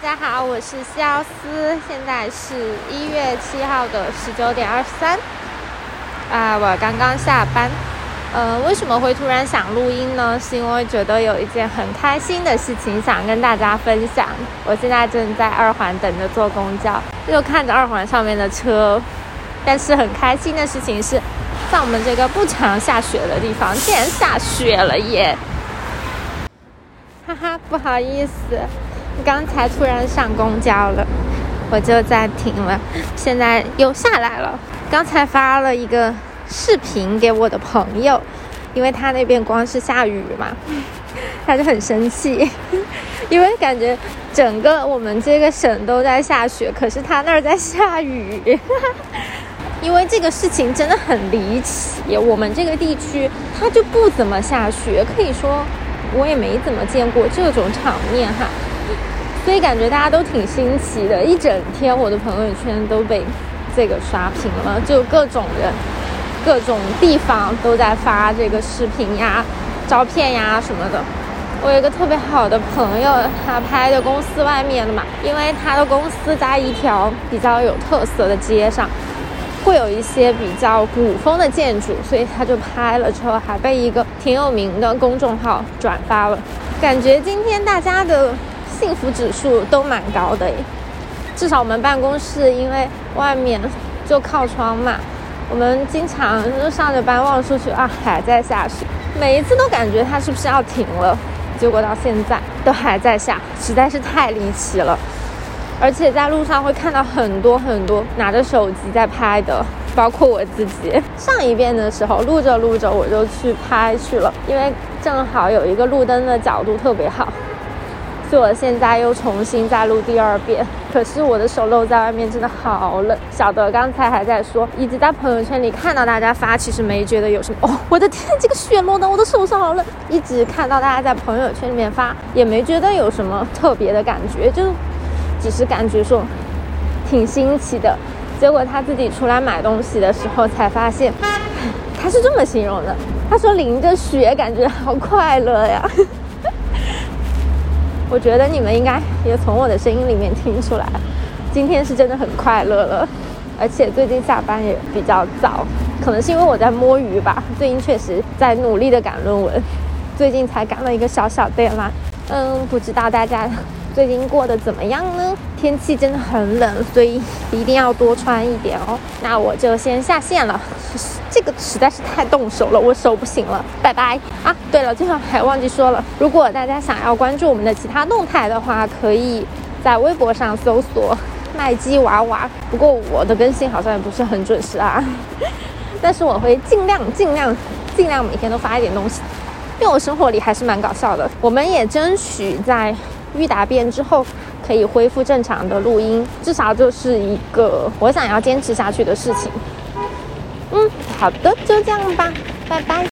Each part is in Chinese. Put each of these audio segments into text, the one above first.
大家好，我是西奥斯，现在是一月七号的十九点二十三。啊，我刚刚下班。呃，为什么会突然想录音呢？是因为觉得有一件很开心的事情想跟大家分享。我现在正在二环等着坐公交，又看着二环上面的车。但是很开心的事情是，在我们这个不常下雪的地方，竟然下雪了耶！哈哈，不好意思。刚才突然上公交了，我就暂停了，现在又下来了。刚才发了一个视频给我的朋友，因为他那边光是下雨嘛，他就很生气，因为感觉整个我们这个省都在下雪，可是他那儿在下雨。因为这个事情真的很离奇，我们这个地区它就不怎么下雪，可以说我也没怎么见过这种场面哈。所以感觉大家都挺新奇的，一整天我的朋友圈都被这个刷屏了，就各种人、各种地方都在发这个视频呀、照片呀什么的。我有一个特别好的朋友，他拍的公司外面的嘛，因为他的公司在一条比较有特色的街上，会有一些比较古风的建筑，所以他就拍了之后，还被一个挺有名的公众号转发了。感觉今天大家的。幸福指数都蛮高的，至少我们办公室因为外面就靠窗嘛，我们经常就上着班望出去啊，还在下雪，每一次都感觉它是不是要停了，结果到现在都还在下，实在是太离奇了。而且在路上会看到很多很多拿着手机在拍的，包括我自己。上一遍的时候录着录着我就去拍去了，因为正好有一个路灯的角度特别好。所以我现在又重新再录第二遍，可是我的手露在外面真的好冷。小德刚才还在说，一直在朋友圈里看到大家发，其实没觉得有什么。哦，我的天，这个雪落的我的手上好冷。一直看到大家在朋友圈里面发，也没觉得有什么特别的感觉，就只是感觉说挺新奇的。结果他自己出来买东西的时候才发现，他是这么形容的：他说淋着雪感觉好快乐呀。我觉得你们应该也从我的声音里面听出来，今天是真的很快乐了，而且最近下班也比较早，可能是因为我在摸鱼吧。最近确实在努力的赶论文，最近才赶了一个小小 DDL。嗯，不知道大家。最近过得怎么样呢？天气真的很冷，所以一定要多穿一点哦。那我就先下线了，这个实在是太冻手了，我手不行了，拜拜啊！对了，最后还忘记说了，如果大家想要关注我们的其他动态的话，可以在微博上搜索“麦基娃娃”。不过我的更新好像也不是很准时啊，但是我会尽量尽量尽量每天都发一点东西，因为我生活里还是蛮搞笑的。我们也争取在。预答辩之后可以恢复正常的录音至少就是一个我想要坚持下去的事情。嗯好的就这样吧拜拜。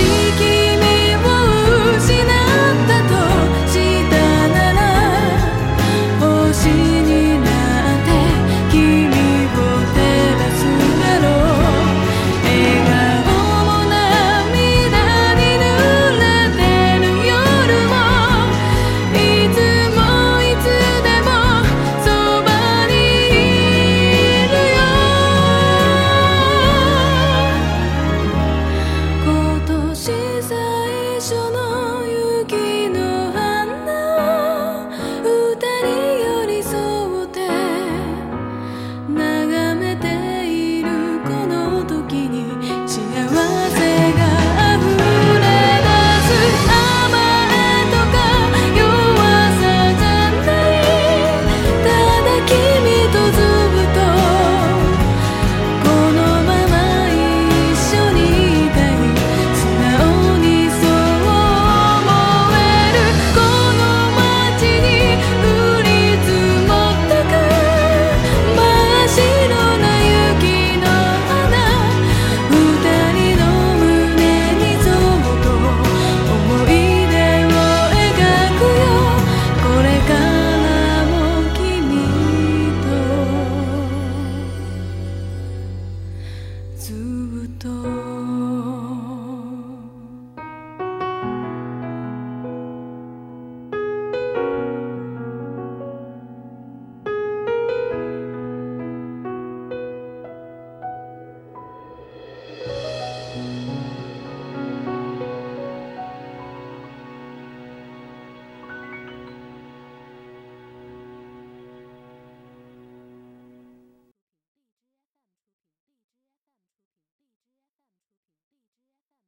seeking ずっと